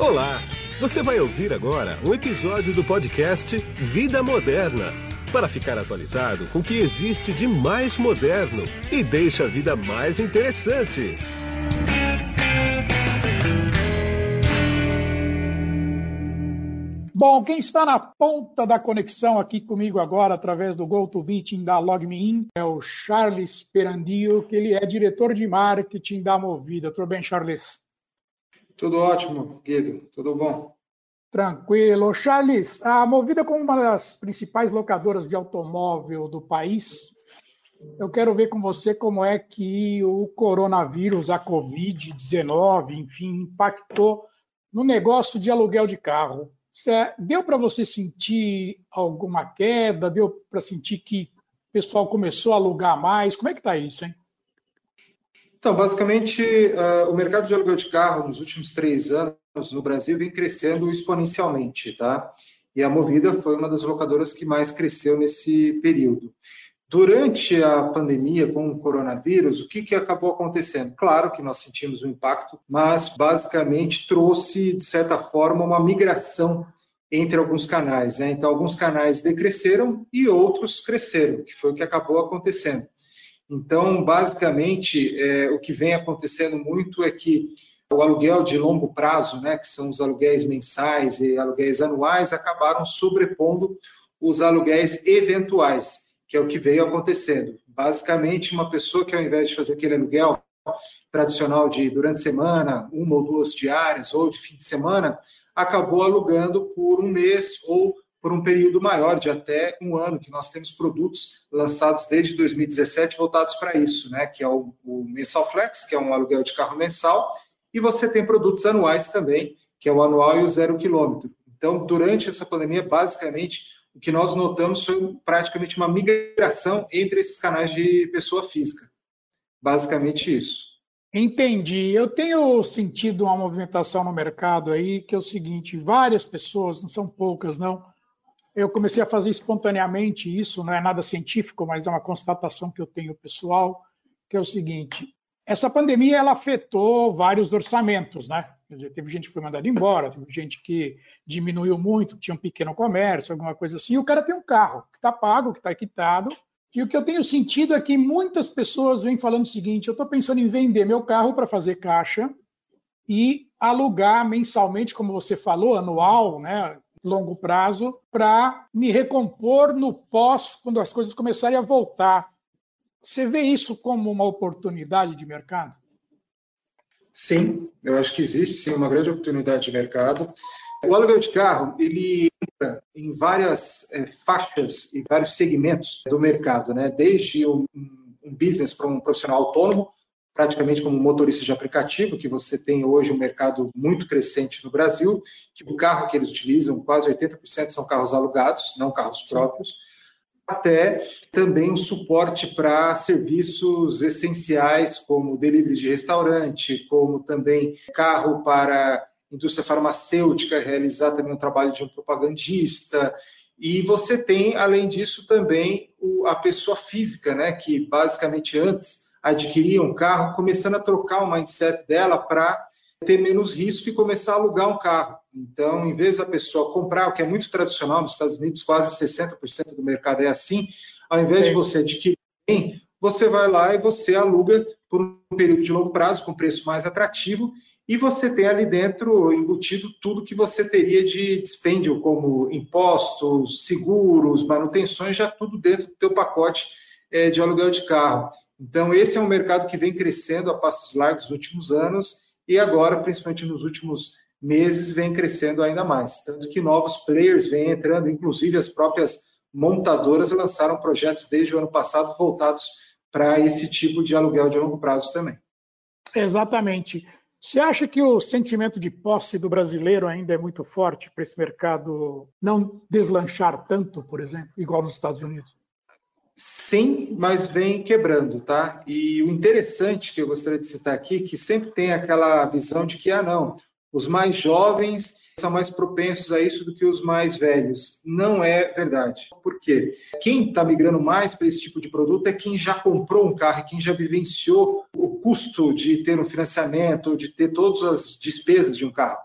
Olá! Você vai ouvir agora um episódio do podcast Vida Moderna para ficar atualizado com o que existe de mais moderno e deixa a vida mais interessante. Bom, quem está na ponta da conexão aqui comigo agora, através do GoToMeeting da LogMeIn, é o Charles Perandio, que ele é diretor de marketing da Movida. Tudo bem, Charles? Tudo ótimo, Guido. Tudo bom? Tranquilo. Charles, a Movida como uma das principais locadoras de automóvel do país, eu quero ver com você como é que o coronavírus, a Covid-19, enfim, impactou no negócio de aluguel de carro. Deu para você sentir alguma queda? Deu para sentir que o pessoal começou a alugar mais? Como é que está isso, hein? Então, basicamente, uh, o mercado de aluguel de carro nos últimos três anos no Brasil vem crescendo exponencialmente, tá? E a Movida foi uma das locadoras que mais cresceu nesse período. Durante a pandemia com o coronavírus, o que, que acabou acontecendo? Claro que nós sentimos o um impacto, mas basicamente trouxe, de certa forma, uma migração entre alguns canais. Né? Então, alguns canais decresceram e outros cresceram, que foi o que acabou acontecendo. Então, basicamente, é, o que vem acontecendo muito é que o aluguel de longo prazo, né, que são os aluguéis mensais e aluguéis anuais, acabaram sobrepondo os aluguéis eventuais, que é o que veio acontecendo. Basicamente, uma pessoa que ao invés de fazer aquele aluguel tradicional de durante semana, uma ou duas diárias, ou de fim de semana, acabou alugando por um mês ou por um período maior, de até um ano, que nós temos produtos lançados desde 2017 voltados para isso, né? que é o, o Mensal Flex, que é um aluguel de carro mensal, e você tem produtos anuais também, que é o anual e o zero quilômetro. Então, durante essa pandemia, basicamente, o que nós notamos foi praticamente uma migração entre esses canais de pessoa física. Basicamente isso. Entendi. Eu tenho sentido uma movimentação no mercado aí que é o seguinte: várias pessoas, não são poucas, não, eu comecei a fazer espontaneamente isso, não é nada científico, mas é uma constatação que eu tenho pessoal, que é o seguinte: essa pandemia ela afetou vários orçamentos, né? Quer dizer, teve gente que foi mandada embora, teve gente que diminuiu muito, tinha um pequeno comércio, alguma coisa assim. E o cara tem um carro que está pago, que está quitado. E o que eu tenho sentido é que muitas pessoas vêm falando o seguinte: eu estou pensando em vender meu carro para fazer caixa e alugar mensalmente, como você falou, anual, né? Longo prazo para me recompor no pós, quando as coisas começarem a voltar. Você vê isso como uma oportunidade de mercado? Sim, eu acho que existe sim uma grande oportunidade de mercado. O aluguel de carro ele entra em várias é, faixas e vários segmentos do mercado, né? Desde um, um business para um profissional autônomo, praticamente como motorista de aplicativo, que você tem hoje um mercado muito crescente no Brasil, que o carro que eles utilizam, quase 80% são carros alugados, não carros próprios, até também um suporte para serviços essenciais, como delivery de restaurante, como também carro para indústria farmacêutica, realizar também um trabalho de um propagandista, e você tem, além disso, também a pessoa física, né, que basicamente antes adquirir um carro, começando a trocar o mindset dela para ter menos risco e começar a alugar um carro. Então, em vez da pessoa comprar, o que é muito tradicional nos Estados Unidos, quase 60% do mercado é assim, ao invés de você adquirir bem, você vai lá e você aluga por um período de longo prazo, com preço mais atrativo, e você tem ali dentro embutido tudo que você teria de dispêndio, como impostos, seguros, manutenções, já tudo dentro do teu pacote é, de aluguel de carro. Então, esse é um mercado que vem crescendo a passos largos nos últimos anos e agora, principalmente nos últimos meses, vem crescendo ainda mais. Tanto que novos players vêm entrando, inclusive as próprias montadoras lançaram projetos desde o ano passado voltados para esse tipo de aluguel de longo prazo também. Exatamente. Você acha que o sentimento de posse do brasileiro ainda é muito forte para esse mercado não deslanchar tanto, por exemplo, igual nos Estados Unidos? Sim, mas vem quebrando, tá? E o interessante que eu gostaria de citar aqui, que sempre tem aquela visão de que, ah, não, os mais jovens são mais propensos a isso do que os mais velhos. Não é verdade. Por quê? Quem está migrando mais para esse tipo de produto é quem já comprou um carro, quem já vivenciou o custo de ter um financiamento, de ter todas as despesas de um carro.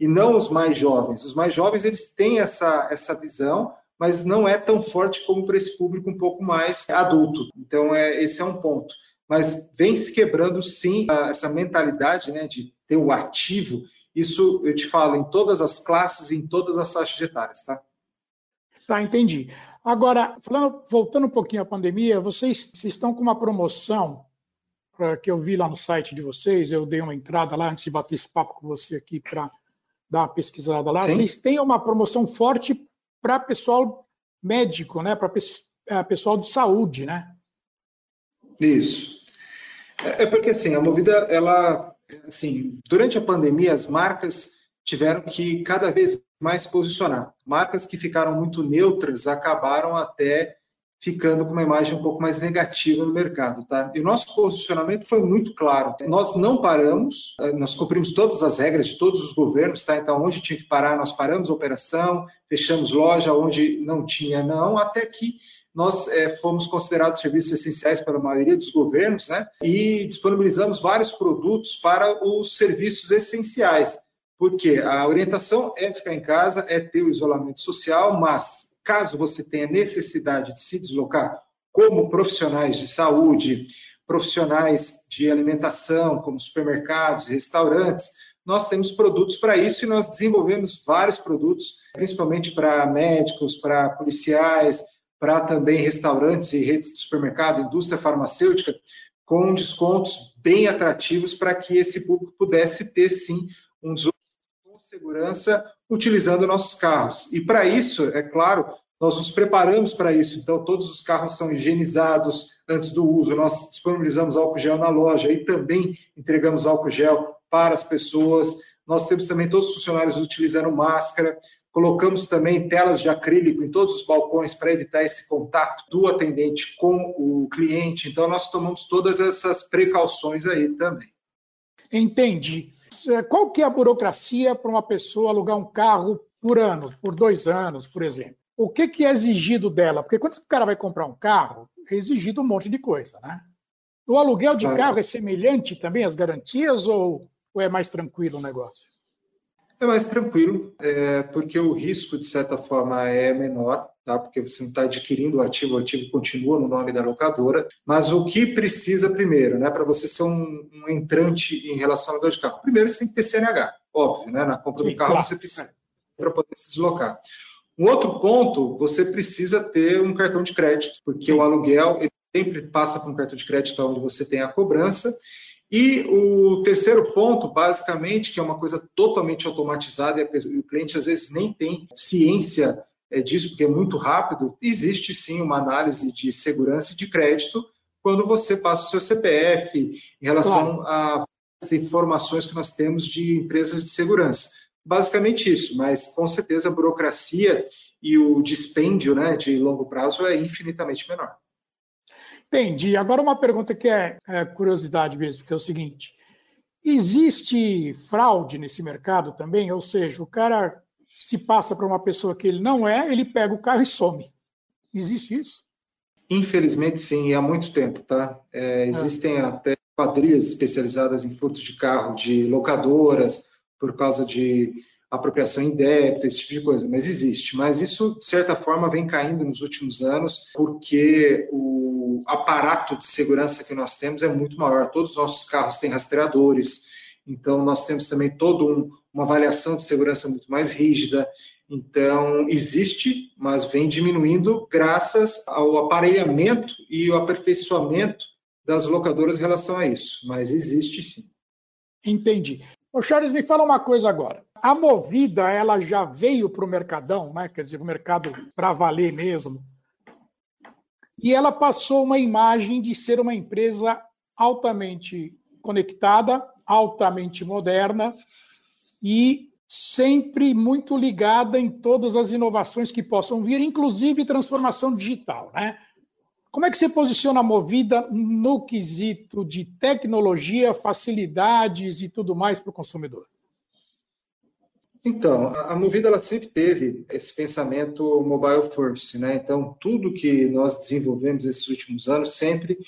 e não os mais jovens. Os mais jovens eles têm essa, essa visão, mas não é tão forte como para esse público um pouco mais adulto. Então, é, esse é um ponto. Mas vem se quebrando, sim, essa mentalidade né, de ter o ativo. Isso eu te falo em todas as classes e em todas as faixas etárias, tá? Tá, entendi. Agora, falando, voltando um pouquinho à pandemia, vocês, vocês estão com uma promoção que eu vi lá no site de vocês, eu dei uma entrada lá antes de bater esse papo com você aqui para dar uma pesquisada lá. Sim. Vocês têm uma promoção forte para pessoal médico, né? Para é, pessoal de saúde, né? Isso. É, é porque assim, a Movida, ela, assim, durante a pandemia, as marcas tiveram que cada vez mais posicionar. Marcas que ficaram muito neutras acabaram até ficando com uma imagem um pouco mais negativa no mercado, tá? E o nosso posicionamento foi muito claro. Nós não paramos, eh, nós cumprimos todas as regras de todos os governos, tá? Então, onde tinha que parar, nós paramos a operação, fechamos loja, onde não tinha, não, até que nós é, fomos considerados serviços essenciais pela maioria dos governos, né? E disponibilizamos vários produtos para os serviços essenciais. Porque a orientação é ficar em casa, é ter o isolamento social, mas caso você tenha necessidade de se deslocar, como profissionais de saúde, profissionais de alimentação, como supermercados, restaurantes, nós temos produtos para isso e nós desenvolvemos vários produtos, principalmente para médicos, para policiais, para também restaurantes e redes de supermercado, indústria farmacêutica, com descontos bem atrativos para que esse público pudesse ter sim um deslocamento segurança utilizando nossos carros. E para isso, é claro, nós nos preparamos para isso. Então, todos os carros são higienizados antes do uso. Nós disponibilizamos álcool gel na loja e também entregamos álcool gel para as pessoas. Nós temos também todos os funcionários utilizando máscara. Colocamos também telas de acrílico em todos os balcões para evitar esse contato do atendente com o cliente. Então, nós tomamos todas essas precauções aí também. Entendi. É, qual que é a burocracia para uma pessoa alugar um carro por ano, por dois anos, por exemplo? O que, que é exigido dela? Porque quando o cara vai comprar um carro, é exigido um monte de coisa, né? O aluguel de carro é semelhante também às garantias ou, ou é mais tranquilo o negócio? É mais tranquilo, é, porque o risco, de certa forma, é menor, tá? porque você não está adquirindo o ativo, o ativo continua no nome da locadora. Mas o que precisa primeiro, né, para você ser um, um, entrante em relação ao aluguel de carro? Primeiro, você tem que ter CNH, óbvio, né? na compra Sim, do carro claro. você precisa para poder se deslocar. Um outro ponto, você precisa ter um cartão de crédito, porque Sim. o aluguel ele sempre passa por um cartão de crédito onde você tem a cobrança e o terceiro ponto, basicamente, que é uma coisa totalmente automatizada e o cliente às vezes nem tem ciência disso, porque é muito rápido, existe sim uma análise de segurança e de crédito quando você passa o seu CPF em relação claro. às informações que nós temos de empresas de segurança. Basicamente isso, mas com certeza a burocracia e o dispêndio né, de longo prazo é infinitamente menor. Entendi. Agora uma pergunta que é, é curiosidade mesmo, que é o seguinte: existe fraude nesse mercado também? Ou seja, o cara se passa para uma pessoa que ele não é, ele pega o carro e some. Existe isso? Infelizmente, sim, e há muito tempo, tá? É, existem é. até quadrilhas especializadas em furto de carro, de locadoras, por causa de apropriação indébita, esse tipo de coisa, mas existe. Mas isso, de certa forma, vem caindo nos últimos anos, porque o aparato de segurança que nós temos é muito maior. Todos os nossos carros têm rastreadores, então nós temos também toda um, uma avaliação de segurança muito mais rígida. Então, existe, mas vem diminuindo graças ao aparelhamento e o aperfeiçoamento das locadoras em relação a isso. Mas existe sim. Entendi. Ô Charles, me fala uma coisa agora. A Movida, ela já veio para o mercadão, né? quer dizer, o mercado para valer mesmo. E ela passou uma imagem de ser uma empresa altamente conectada, altamente moderna e sempre muito ligada em todas as inovações que possam vir, inclusive transformação digital. Né? Como é que você posiciona a Movida no quesito de tecnologia, facilidades e tudo mais para o consumidor? Então, a Movida ela sempre teve esse pensamento mobile first, né? Então, tudo que nós desenvolvemos esses últimos anos sempre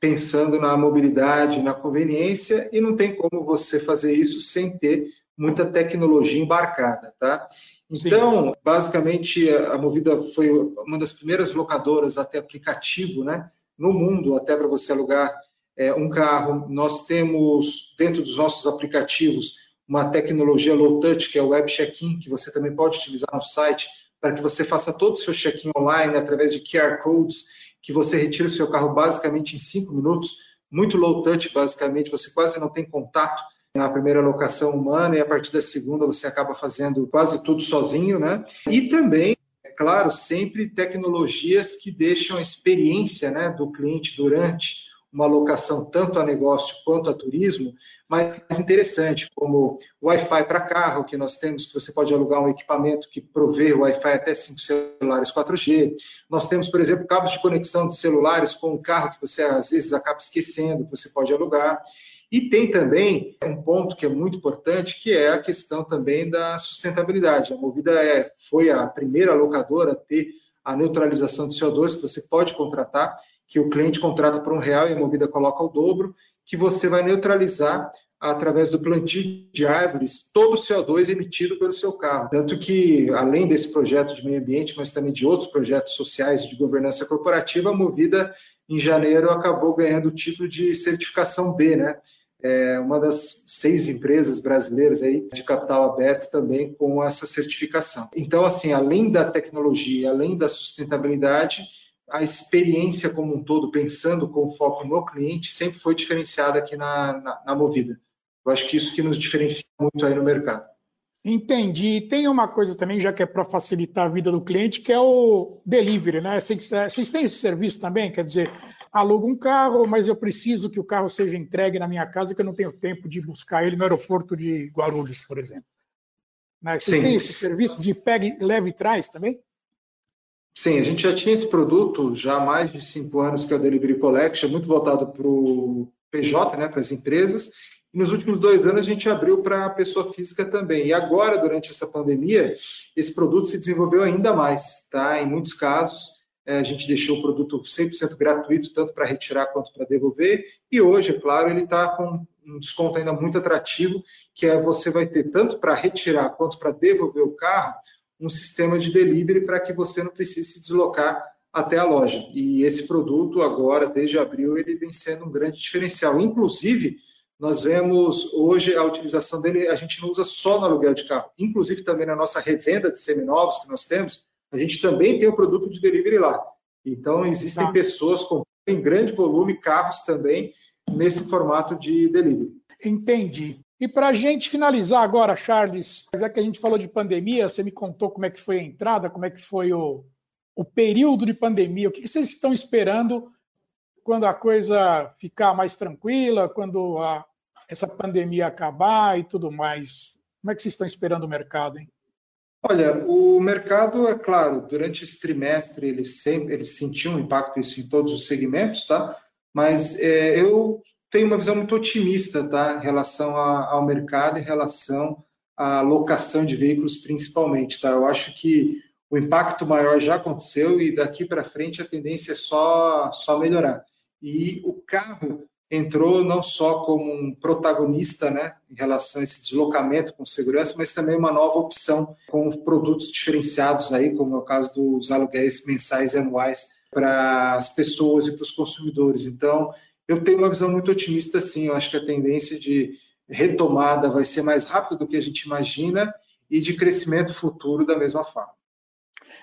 pensando na mobilidade, na conveniência, e não tem como você fazer isso sem ter muita tecnologia embarcada, tá? Então, Sim. basicamente, a Movida foi uma das primeiras locadoras a ter aplicativo, né, no mundo, até para você alugar é, um carro. Nós temos dentro dos nossos aplicativos uma tecnologia low touch, que é o web check-in, que você também pode utilizar no site para que você faça todo o seu check-in online através de QR codes, que você retira o seu carro basicamente em cinco minutos, muito low touch, basicamente, você quase não tem contato na primeira locação humana e a partir da segunda você acaba fazendo quase tudo sozinho, né? E também, é claro, sempre tecnologias que deixam a experiência né, do cliente durante uma locação tanto a negócio quanto a turismo mais interessante, como Wi-Fi para carro, que nós temos, que você pode alugar um equipamento que provê Wi-Fi até 5 celulares 4G. Nós temos, por exemplo, cabos de conexão de celulares com o carro que você às vezes acaba esquecendo, que você pode alugar. E tem também um ponto que é muito importante, que é a questão também da sustentabilidade. A Movida é, foi a primeira locadora a ter a neutralização de CO2 que você pode contratar, que o cliente contrata por um real e a Movida coloca o dobro, que você vai neutralizar através do plantio de árvores todo o CO2 emitido pelo seu carro. Tanto que, além desse projeto de meio ambiente, mas também de outros projetos sociais de governança corporativa, a Movida, em janeiro, acabou ganhando o título de certificação B, né? É uma das seis empresas brasileiras aí de capital aberto também com essa certificação. Então, assim, além da tecnologia, além da sustentabilidade, a experiência como um todo, pensando com foco no cliente, sempre foi diferenciada aqui na, na, na Movida. Eu acho que isso que nos diferencia muito aí no mercado. Entendi. Tem uma coisa também, já que é para facilitar a vida do cliente, que é o delivery, né? Vocês têm esse serviço também? Quer dizer, alugo um carro, mas eu preciso que o carro seja entregue na minha casa, que eu não tenho tempo de buscar ele no aeroporto de Guarulhos, por exemplo. Né? Vocês Sim. têm esse serviço de pegue, leve e traz também? Sim, a gente já tinha esse produto já há mais de cinco anos, que é o Delivery Collection, muito voltado para o PJ, né, para as empresas, e nos últimos dois anos a gente abriu para a pessoa física também. E agora, durante essa pandemia, esse produto se desenvolveu ainda mais. Tá? Em muitos casos, a gente deixou o produto 100% gratuito, tanto para retirar quanto para devolver. E hoje, é claro, ele está com um desconto ainda muito atrativo, que é você vai ter tanto para retirar quanto para devolver o carro, um sistema de delivery para que você não precise se deslocar até a loja. E esse produto agora, desde abril, ele vem sendo um grande diferencial. Inclusive, nós vemos hoje a utilização dele, a gente não usa só no aluguel de carro, inclusive também na nossa revenda de seminovos que nós temos, a gente também tem o produto de delivery lá. Então, existem tá. pessoas com em grande volume carros também nesse formato de delivery. Entendi. E para a gente finalizar agora, Charles, já que a gente falou de pandemia, você me contou como é que foi a entrada, como é que foi o, o período de pandemia, o que vocês estão esperando quando a coisa ficar mais tranquila, quando a, essa pandemia acabar e tudo mais? Como é que vocês estão esperando o mercado, hein? Olha, o mercado, é claro, durante esse trimestre ele sempre ele sentiu um impacto isso em todos os segmentos, tá? Mas é, eu tenho uma visão muito otimista, tá? Em relação a, ao mercado, em relação à locação de veículos, principalmente, tá? Eu acho que o impacto maior já aconteceu e daqui para frente a tendência é só só melhorar. E o carro entrou não só como um protagonista né, em relação a esse deslocamento com segurança, mas também uma nova opção com produtos diferenciados aí, como é o caso dos aluguéis mensais e anuais para as pessoas e para os consumidores. Então, eu tenho uma visão muito otimista, sim. Eu acho que a tendência de retomada vai ser mais rápida do que a gente imagina e de crescimento futuro da mesma forma.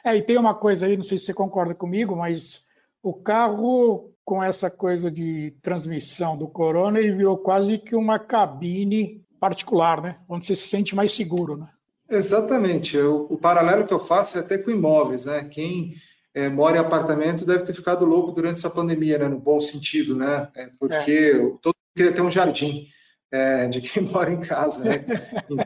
É, e tem uma coisa aí, não sei se você concorda comigo, mas o carro com essa coisa de transmissão do corona, ele virou quase que uma cabine particular, né? Onde você se sente mais seguro, né? Exatamente. Eu, o paralelo que eu faço é até com imóveis, né? Quem é, mora em apartamento deve ter ficado louco durante essa pandemia, né? No bom sentido, né? É porque é. todo mundo queria ter um jardim é, de quem mora em casa, né? Então,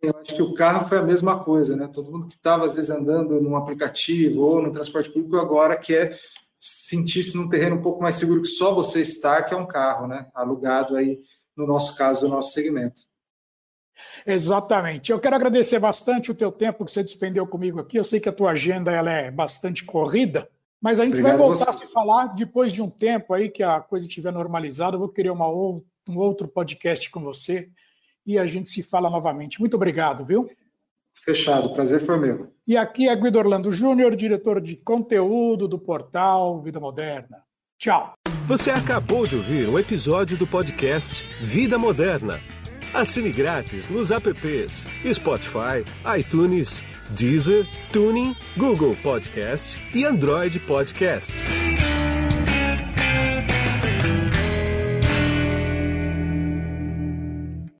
eu acho que o carro foi a mesma coisa, né? Todo mundo que estava, às vezes, andando num aplicativo ou no transporte público agora quer sentir-se num terreno um pouco mais seguro que só você está, que é um carro, né? Alugado aí, no nosso caso, do nosso segmento. Exatamente. Eu quero agradecer bastante o teu tempo que você despendeu comigo aqui. Eu sei que a tua agenda ela é bastante corrida, mas a gente Obrigado vai voltar a se falar depois de um tempo aí que a coisa estiver normalizada. Eu vou querer uma, um outro podcast com você e a gente se fala novamente. Muito obrigado, viu? Fechado, prazer foi meu. E aqui é Guido Orlando Júnior, diretor de conteúdo do portal Vida Moderna. Tchau. Você acabou de ouvir um episódio do podcast Vida Moderna. Assine grátis nos apps Spotify, iTunes, Deezer, Tuning, Google Podcast e Android Podcast.